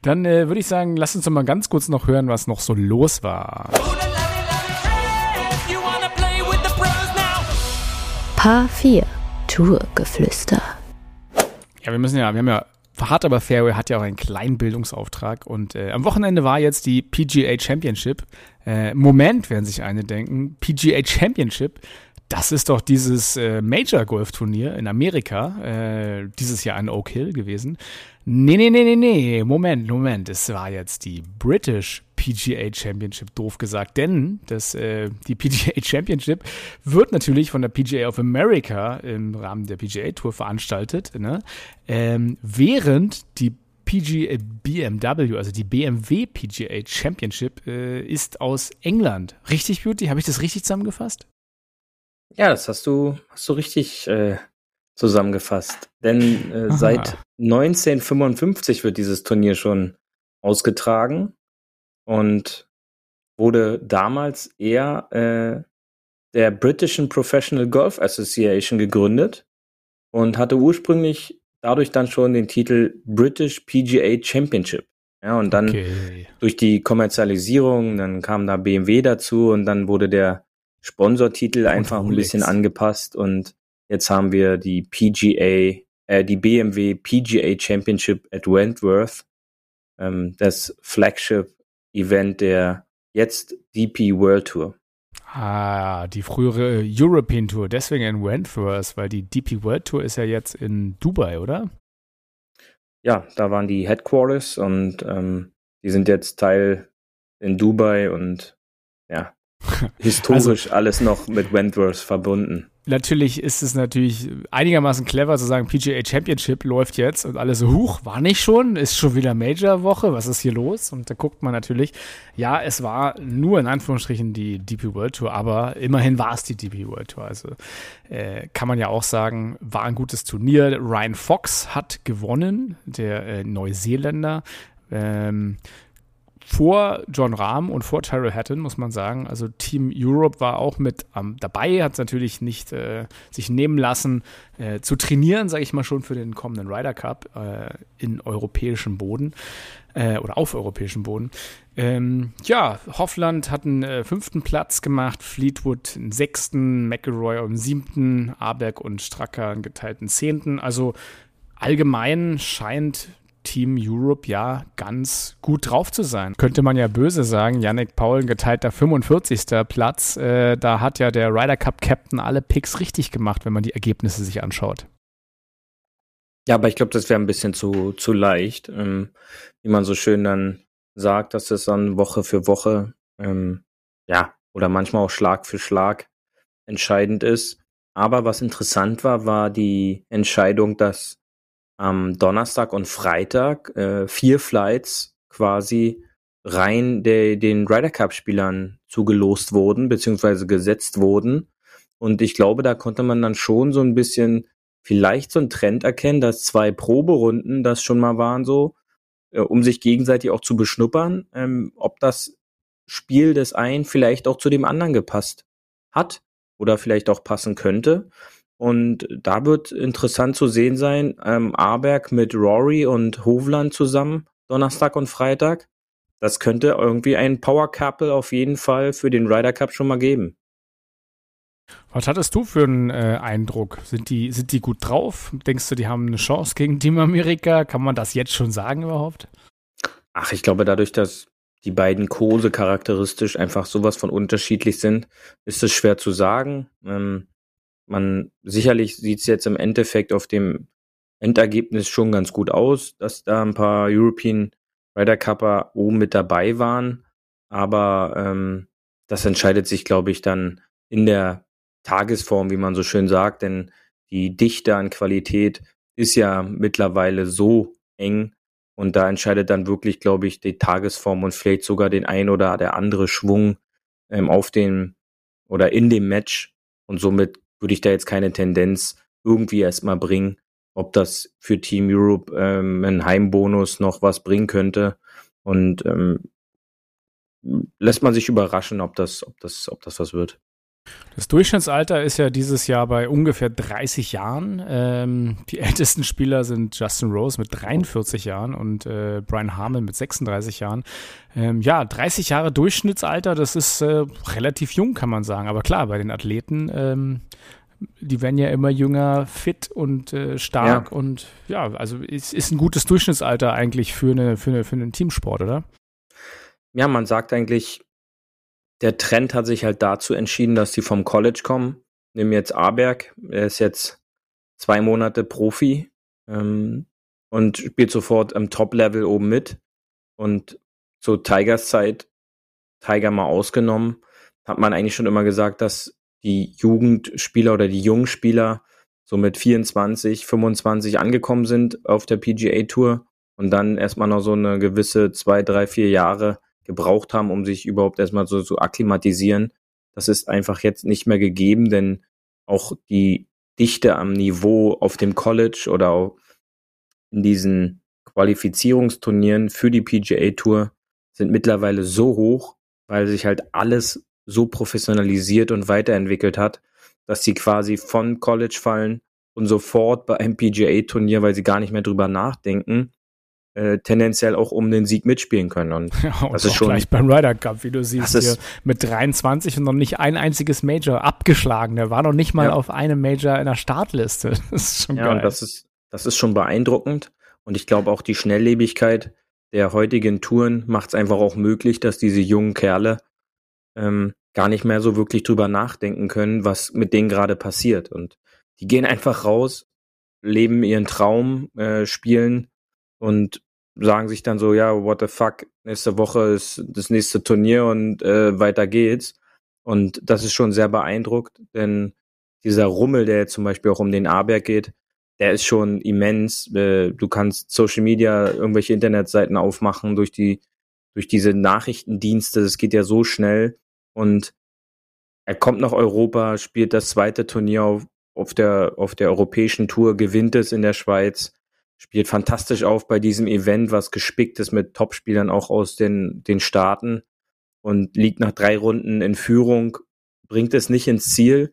Dann äh, würde ich sagen, lass uns doch mal ganz kurz noch hören, was noch so los war. Paar 4 Tourgeflüster. Ja, wir müssen ja, wir haben ja Hard aber Fairway hat ja auch einen kleinen Bildungsauftrag und äh, am Wochenende war jetzt die PGA Championship. Äh, Moment werden sich eine denken, PGA Championship, das ist doch dieses äh, Major-Golf-Turnier in Amerika, äh, dieses Jahr in Oak Hill gewesen. Nee, nee, nee, nee, nee, Moment, Moment, es war jetzt die British PGA Championship, doof gesagt, denn das, äh, die PGA Championship wird natürlich von der PGA of America im Rahmen der PGA Tour veranstaltet, ne? ähm, während die PGA BMW, also die BMW PGA Championship, äh, ist aus England. Richtig, Beauty? Habe ich das richtig zusammengefasst? Ja, das hast du, hast du richtig äh, zusammengefasst. Denn äh, seit 1955 wird dieses Turnier schon ausgetragen und wurde damals eher äh, der British Professional Golf Association gegründet und hatte ursprünglich dadurch dann schon den Titel British PGA Championship. Ja, und dann okay. durch die Kommerzialisierung, dann kam da BMW dazu und dann wurde der Sponsortitel einfach ein bisschen angepasst und jetzt haben wir die PGA, äh, die BMW PGA Championship at Wentworth, ähm, das Flagship-Event der jetzt DP World Tour. Ah, die frühere European Tour, deswegen in Wentworth, weil die DP World Tour ist ja jetzt in Dubai, oder? Ja, da waren die Headquarters und ähm, die sind jetzt Teil in Dubai und ja, historisch also, alles noch mit Wentworth verbunden natürlich ist es natürlich einigermaßen clever zu sagen, PGA Championship läuft jetzt und alle so, huch, war nicht schon, ist schon wieder Major-Woche, was ist hier los? Und da guckt man natürlich, ja, es war nur in Anführungsstrichen die DP World Tour, aber immerhin war es die DP World Tour. Also äh, kann man ja auch sagen, war ein gutes Turnier. Ryan Fox hat gewonnen, der äh, Neuseeländer. Ähm, vor John Rahm und vor Tyrell Hatton, muss man sagen. Also Team Europe war auch mit ähm, dabei, hat es natürlich nicht äh, sich nehmen lassen, äh, zu trainieren, sage ich mal schon, für den kommenden Ryder Cup äh, in europäischem Boden äh, oder auf europäischem Boden. Ähm, ja, Hoffland hat einen äh, fünften Platz gemacht, Fleetwood einen sechsten, McElroy einen siebten, Aberg und Stracker einen geteilten zehnten. Also allgemein scheint Team Europe ja ganz gut drauf zu sein. Könnte man ja böse sagen, Yannick Paul ein geteilter 45. Platz. Äh, da hat ja der Ryder Cup Captain alle Picks richtig gemacht, wenn man die Ergebnisse sich anschaut. Ja, aber ich glaube, das wäre ein bisschen zu, zu leicht, ähm, wie man so schön dann sagt, dass das dann Woche für Woche, ähm, ja, oder manchmal auch Schlag für Schlag entscheidend ist. Aber was interessant war, war die Entscheidung, dass am Donnerstag und Freitag äh, vier Flights quasi rein der, den Ryder Cup Spielern zugelost wurden, beziehungsweise gesetzt wurden. Und ich glaube, da konnte man dann schon so ein bisschen vielleicht so einen Trend erkennen, dass zwei Proberunden das schon mal waren so, äh, um sich gegenseitig auch zu beschnuppern, ähm, ob das Spiel des einen vielleicht auch zu dem anderen gepasst hat oder vielleicht auch passen könnte. Und da wird interessant zu sehen sein, ähm, Aberg mit Rory und Hovland zusammen, Donnerstag und Freitag. Das könnte irgendwie ein Power Couple auf jeden Fall für den Ryder Cup schon mal geben. Was hattest du für einen äh, Eindruck? Sind die, sind die gut drauf? Denkst du, die haben eine Chance gegen Team Amerika? Kann man das jetzt schon sagen überhaupt? Ach, ich glaube, dadurch, dass die beiden Kurse charakteristisch einfach sowas von unterschiedlich sind, ist es schwer zu sagen. Ähm, man sicherlich sieht es jetzt im Endeffekt auf dem Endergebnis schon ganz gut aus, dass da ein paar European Ryder Cupper oben mit dabei waren. Aber ähm, das entscheidet sich, glaube ich, dann in der Tagesform, wie man so schön sagt, denn die Dichte an Qualität ist ja mittlerweile so eng und da entscheidet dann wirklich, glaube ich, die Tagesform und vielleicht sogar den ein oder der andere Schwung ähm, auf den oder in dem Match und somit würde ich da jetzt keine Tendenz irgendwie erstmal bringen, ob das für Team Europe ähm, ein Heimbonus noch was bringen könnte. Und ähm, lässt man sich überraschen, ob das, ob das, ob das was wird. Das Durchschnittsalter ist ja dieses Jahr bei ungefähr 30 Jahren. Ähm, die ältesten Spieler sind Justin Rose mit 43 Jahren und äh, Brian Harmon mit 36 Jahren. Ähm, ja, 30 Jahre Durchschnittsalter, das ist äh, relativ jung, kann man sagen. Aber klar, bei den Athleten, ähm, die werden ja immer jünger, fit und äh, stark. Ja. Und ja, also es ist ein gutes Durchschnittsalter eigentlich für, eine, für, eine, für einen Teamsport, oder? Ja, man sagt eigentlich, der Trend hat sich halt dazu entschieden, dass die vom College kommen. Nehmen jetzt Aberg, er ist jetzt zwei Monate Profi ähm, und spielt sofort im Top-Level oben mit. Und zur Tigers Zeit, Tiger mal ausgenommen, hat man eigentlich schon immer gesagt, dass die Jugendspieler oder die jungen Spieler so mit 24, 25 angekommen sind auf der PGA Tour und dann erstmal noch so eine gewisse zwei, drei, vier Jahre gebraucht haben, um sich überhaupt erstmal so zu akklimatisieren. Das ist einfach jetzt nicht mehr gegeben, denn auch die Dichte am Niveau auf dem College oder in diesen Qualifizierungsturnieren für die PGA Tour sind mittlerweile so hoch, weil sich halt alles so professionalisiert und weiterentwickelt hat, dass sie quasi von College fallen und sofort bei einem PGA-Turnier, weil sie gar nicht mehr drüber nachdenken, äh, tendenziell auch um den Sieg mitspielen können. Und, ja, und das ist schon gleich beim Ryder Cup, wie du siehst, hier mit 23 und noch nicht ein einziges Major abgeschlagen. Der war noch nicht mal ja. auf einem Major in der Startliste. Das ist schon ja, geil. Und das ist, das ist schon beeindruckend. Und ich glaube auch die Schnelllebigkeit der heutigen Touren macht es einfach auch möglich, dass diese jungen Kerle ähm, gar nicht mehr so wirklich drüber nachdenken können, was mit denen gerade passiert. Und die gehen einfach raus, leben ihren Traum, äh, spielen und sagen sich dann so, ja, what the fuck, nächste Woche ist das nächste Turnier und äh, weiter geht's. Und das ist schon sehr beeindruckt, denn dieser Rummel, der zum Beispiel auch um den A-Berg geht, der ist schon immens. Äh, du kannst Social Media, irgendwelche Internetseiten aufmachen durch die, durch diese Nachrichtendienste. Das geht ja so schnell. Und er kommt nach Europa, spielt das zweite Turnier auf, auf der, auf der europäischen Tour, gewinnt es in der Schweiz, spielt fantastisch auf bei diesem Event, was gespickt ist mit Topspielern auch aus den, den Staaten und liegt nach drei Runden in Führung, bringt es nicht ins Ziel,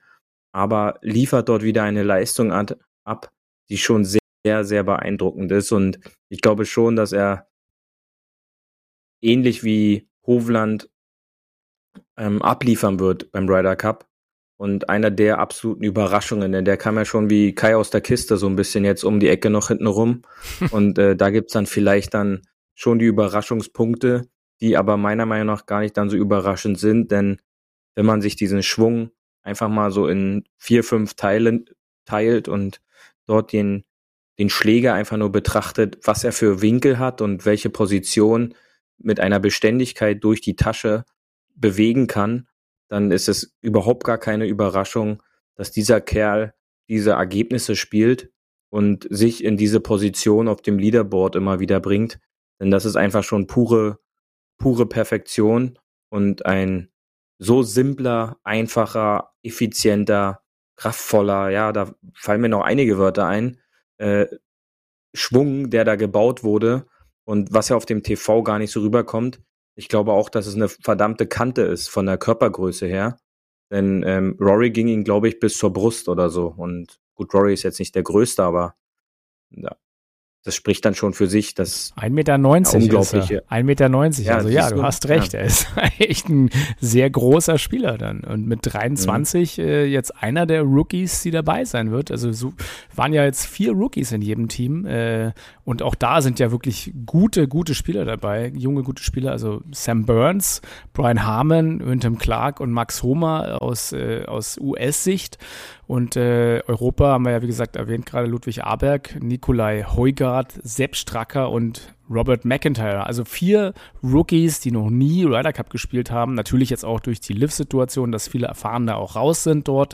aber liefert dort wieder eine Leistung ab, die schon sehr, sehr beeindruckend ist. Und ich glaube schon, dass er ähnlich wie Hovland ähm, abliefern wird beim Ryder Cup. Und einer der absoluten Überraschungen, denn der kam ja schon wie Kai aus der Kiste so ein bisschen jetzt um die Ecke noch hinten rum. Und äh, da gibt's dann vielleicht dann schon die Überraschungspunkte, die aber meiner Meinung nach gar nicht dann so überraschend sind, denn wenn man sich diesen Schwung einfach mal so in vier, fünf Teilen teilt und dort den, den Schläger einfach nur betrachtet, was er für Winkel hat und welche Position mit einer Beständigkeit durch die Tasche bewegen kann, dann ist es überhaupt gar keine Überraschung, dass dieser Kerl diese Ergebnisse spielt und sich in diese Position auf dem Leaderboard immer wieder bringt. Denn das ist einfach schon pure, pure Perfektion und ein so simpler, einfacher, effizienter, kraftvoller, ja, da fallen mir noch einige Wörter ein, äh, Schwung, der da gebaut wurde und was ja auf dem TV gar nicht so rüberkommt, ich glaube auch, dass es eine verdammte Kante ist von der Körpergröße her. Denn ähm, Rory ging ihn, glaube ich, bis zur Brust oder so. Und gut, Rory ist jetzt nicht der Größte, aber ja, das spricht dann schon für sich, dass 1,90 Meter unglaubliche. 1,90 Meter. Ja, also ja, du hast recht. Ja. Er ist echt ein sehr großer Spieler dann. Und mit 23 mhm. äh, jetzt einer der Rookies, die dabei sein wird. Also so waren ja jetzt vier Rookies in jedem Team. Äh, und auch da sind ja wirklich gute, gute Spieler dabei. Junge, gute Spieler. Also Sam Burns, Brian Harmon, Wyndham Clark und Max Homer aus, äh, aus US-Sicht. Und äh, Europa haben wir ja, wie gesagt, erwähnt gerade Ludwig Aberg, Nikolai Heugard, Sepp Stracker und Robert McIntyre. Also vier Rookies, die noch nie Ryder Cup gespielt haben. Natürlich jetzt auch durch die Liv-Situation, dass viele Erfahrene auch raus sind dort.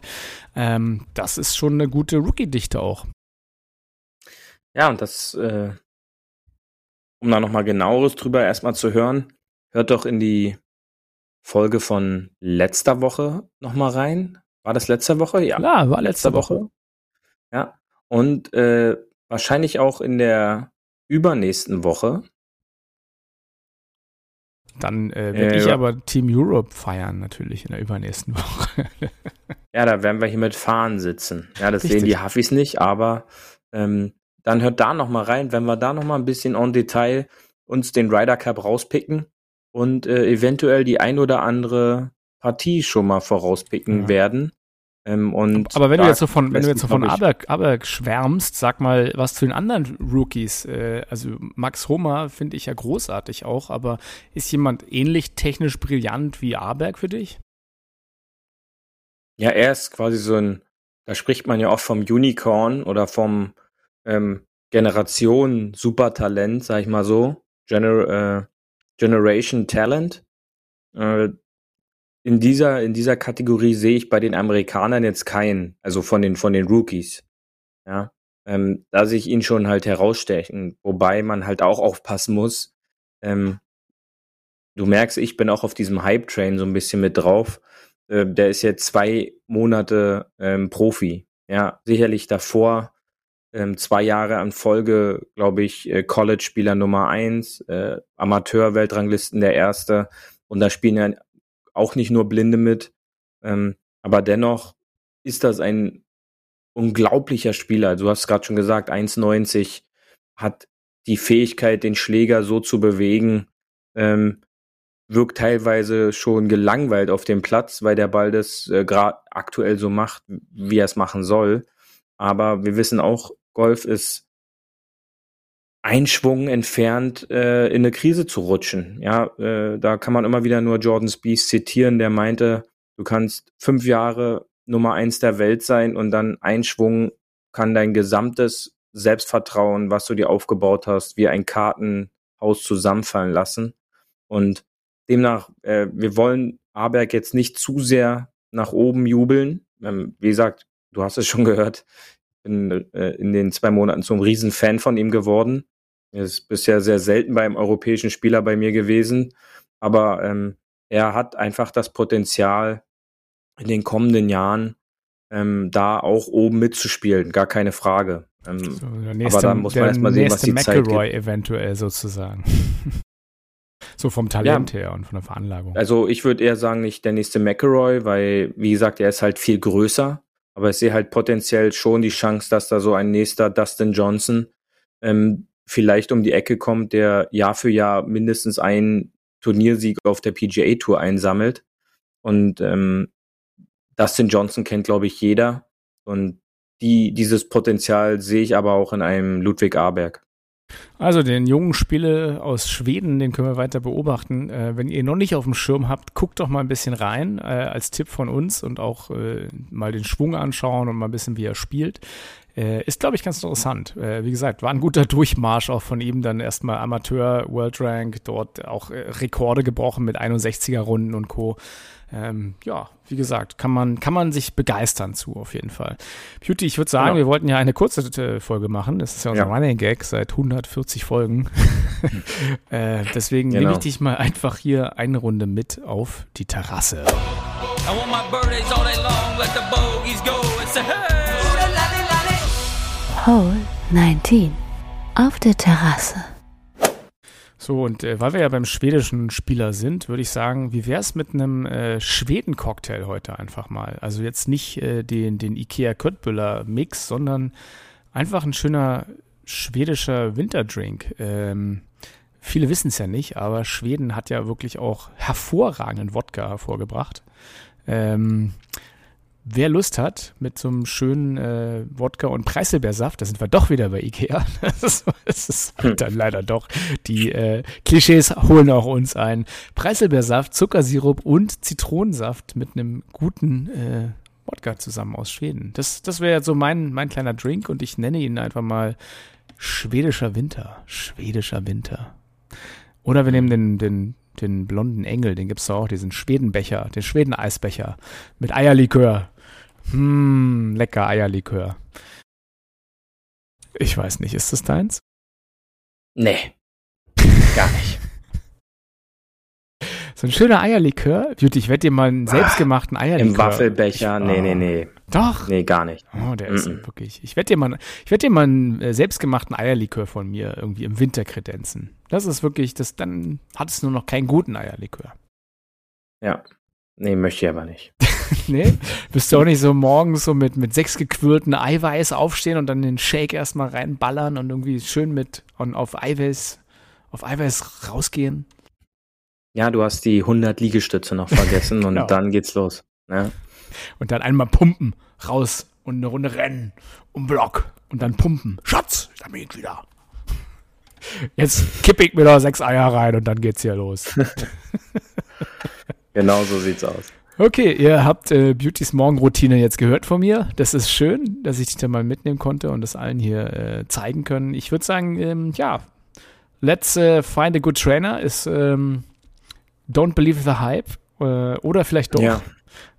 Ähm, das ist schon eine gute Rookie-Dichte auch. Ja, und das, äh, um da nochmal genaueres drüber erstmal zu hören, hört doch in die Folge von letzter Woche nochmal rein. War das letzte Woche? Ja, Klar, war letzte, letzte Woche. Woche. Ja. Und äh, wahrscheinlich auch in der übernächsten Woche. Dann äh, werde äh, ich aber Team Europe feiern, natürlich in der übernächsten Woche. ja, da werden wir hier mit Fahren sitzen. Ja, das Richtig. sehen die Huffis nicht, aber ähm, dann hört da nochmal rein, wenn wir da nochmal ein bisschen en Detail uns den Ryder Cup rauspicken und äh, eventuell die ein oder andere Partie schon mal vorauspicken ja. werden. Ähm, aber wenn du jetzt so von, wenn du jetzt so von Aberg, Aberg schwärmst, sag mal was zu den anderen Rookies. Äh, also Max Homer finde ich ja großartig auch, aber ist jemand ähnlich technisch brillant wie Aberg für dich? Ja, er ist quasi so ein, da spricht man ja auch vom Unicorn oder vom ähm, Generation Supertalent, sag ich mal so. Gener äh, Generation Talent. Äh, in dieser, in dieser Kategorie sehe ich bei den Amerikanern jetzt keinen, also von den, von den Rookies. Ja. ähm, da sehe ich ihn schon halt herausstechen. Wobei man halt auch aufpassen muss. Ähm, du merkst, ich bin auch auf diesem Hype-Train so ein bisschen mit drauf. Äh, der ist jetzt zwei Monate ähm, Profi. Ja, sicherlich davor ähm, zwei Jahre an Folge, glaube ich, äh, College-Spieler Nummer eins, äh, Amateur-Weltranglisten der Erste. Und da spielen ja auch nicht nur Blinde mit. Ähm, aber dennoch ist das ein unglaublicher Spieler. Du hast gerade schon gesagt, 1,90 hat die Fähigkeit, den Schläger so zu bewegen, ähm, wirkt teilweise schon gelangweilt auf dem Platz, weil der Ball das äh, gerade aktuell so macht, wie er es machen soll. Aber wir wissen auch, Golf ist ein Schwung entfernt, äh, in eine Krise zu rutschen. Ja, äh, da kann man immer wieder nur Jordan Spieth zitieren, der meinte, du kannst fünf Jahre Nummer eins der Welt sein und dann ein Schwung kann dein gesamtes Selbstvertrauen, was du dir aufgebaut hast, wie ein Kartenhaus zusammenfallen lassen. Und demnach, äh, wir wollen Aberg jetzt nicht zu sehr nach oben jubeln. Ähm, wie gesagt, du hast es schon gehört, bin äh, in den zwei Monaten zum Riesenfan von ihm geworden. Er ist bisher sehr selten beim europäischen Spieler bei mir gewesen, aber ähm, er hat einfach das Potenzial, in den kommenden Jahren ähm, da auch oben mitzuspielen, gar keine Frage. Ähm, so, nächste, aber da muss man erstmal sehen, was die McElroy Zeit gibt. eventuell sozusagen. so vom Talent ja. her und von der Veranlagung. Also ich würde eher sagen, nicht der nächste McElroy, weil, wie gesagt, er ist halt viel größer. Aber ich sehe halt potenziell schon die Chance, dass da so ein nächster Dustin Johnson ähm, vielleicht um die Ecke kommt, der Jahr für Jahr mindestens einen Turniersieg auf der PGA Tour einsammelt. Und ähm, Dustin Johnson kennt, glaube ich, jeder. Und die, dieses Potenzial sehe ich aber auch in einem Ludwig Aberg. Also den jungen Spieler aus Schweden, den können wir weiter beobachten. Äh, wenn ihr noch nicht auf dem Schirm habt, guckt doch mal ein bisschen rein äh, als Tipp von uns und auch äh, mal den Schwung anschauen und mal ein bisschen, wie er spielt. Äh, ist, glaube ich, ganz interessant. Äh, wie gesagt, war ein guter Durchmarsch auch von ihm. Dann erstmal Amateur, World Rank, dort auch äh, Rekorde gebrochen mit 61er Runden und Co ähm, ja, wie gesagt, kann man, kann man sich begeistern zu, auf jeden Fall. Beauty, ich würde sagen, genau. wir wollten ja eine kurze äh, Folge machen. Das ist ja unser ja. Running Gag seit 140 Folgen. äh, deswegen genau. nehme ich dich mal einfach hier eine Runde mit auf die Terrasse. Hole 19 auf der Terrasse. So, und äh, weil wir ja beim schwedischen Spieler sind, würde ich sagen, wie wäre es mit einem äh, Schweden-Cocktail heute einfach mal? Also jetzt nicht äh, den, den Ikea Köttbüller Mix, sondern einfach ein schöner schwedischer Winterdrink. Ähm, viele wissen es ja nicht, aber Schweden hat ja wirklich auch hervorragenden Wodka hervorgebracht. Ähm, Wer Lust hat, mit so einem schönen äh, Wodka und Preiselbeersaft, da sind wir doch wieder bei Ikea. Das ist, das ist hm. dann leider doch. Die äh, Klischees holen auch uns ein. Preiselbeersaft, Zuckersirup und Zitronensaft mit einem guten äh, Wodka zusammen aus Schweden. Das, das wäre so mein, mein kleiner Drink und ich nenne ihn einfach mal schwedischer Winter. Schwedischer Winter. Oder wir nehmen den, den den blonden Engel, den gibt's auch, diesen Schwedenbecher, den Schweden-Eisbecher mit Eierlikör. Hm, lecker Eierlikör. Ich weiß nicht, ist das deins? Nee. Gar nicht. So ein schöner Eierlikör. Beauty, ich werde dir mal einen selbstgemachten Eierlikör. Im Waffelbecher? Nee, nee, nee. Doch. Nee, gar nicht. Oh, der mm -mm. ist wirklich. Ich werde dir mal, ich werde dir mal einen äh, selbstgemachten Eierlikör von mir irgendwie im Winter kredenzen. Das ist wirklich, das, dann hat es nur noch keinen guten Eierlikör. Ja. Nee, möchte ich aber nicht. nee? Bist du auch nicht so morgens so mit, mit sechs gequirlten Eiweiß aufstehen und dann den Shake erstmal reinballern und irgendwie schön mit und auf Eiweiß, auf Eiweiß rausgehen? Ja, du hast die 100 Liegestütze noch vergessen genau. und dann geht's los. Ja. Und dann einmal pumpen, raus und eine Runde rennen, um Block und dann pumpen. Schatz, damit wieder. Jetzt kippe ich mir noch sechs Eier rein und dann geht's hier los. Genau so sieht's aus. Okay, ihr habt äh, Beautys Morgenroutine jetzt gehört von mir. Das ist schön, dass ich dich da mal mitnehmen konnte und das allen hier äh, zeigen können. Ich würde sagen, ähm, ja, let's uh, find a good trainer ist ähm, Don't believe the hype äh, oder vielleicht doch. Ja,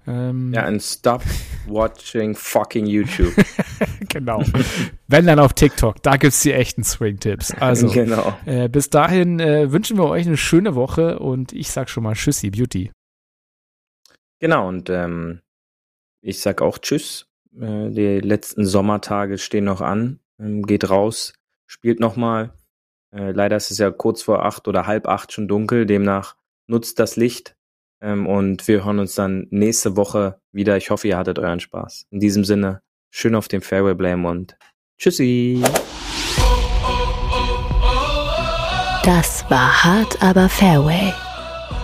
ähm, ja and stop watching fucking YouTube. genau. Wenn dann auf TikTok, da gibt's die echten Swing-Tipps. Also, genau. äh, bis dahin äh, wünschen wir euch eine schöne Woche und ich sag schon mal Tschüssi, Beauty. Genau, und ähm, ich sag auch Tschüss. Äh, die letzten Sommertage stehen noch an. Ähm, geht raus, spielt nochmal. Äh, leider ist es ja kurz vor acht oder halb acht schon dunkel, demnach nutzt das Licht. Ähm, und wir hören uns dann nächste Woche wieder. Ich hoffe, ihr hattet euren Spaß. In diesem Sinne, schön auf dem Fairway bleiben und tschüssi. Das war hart, aber Fairway.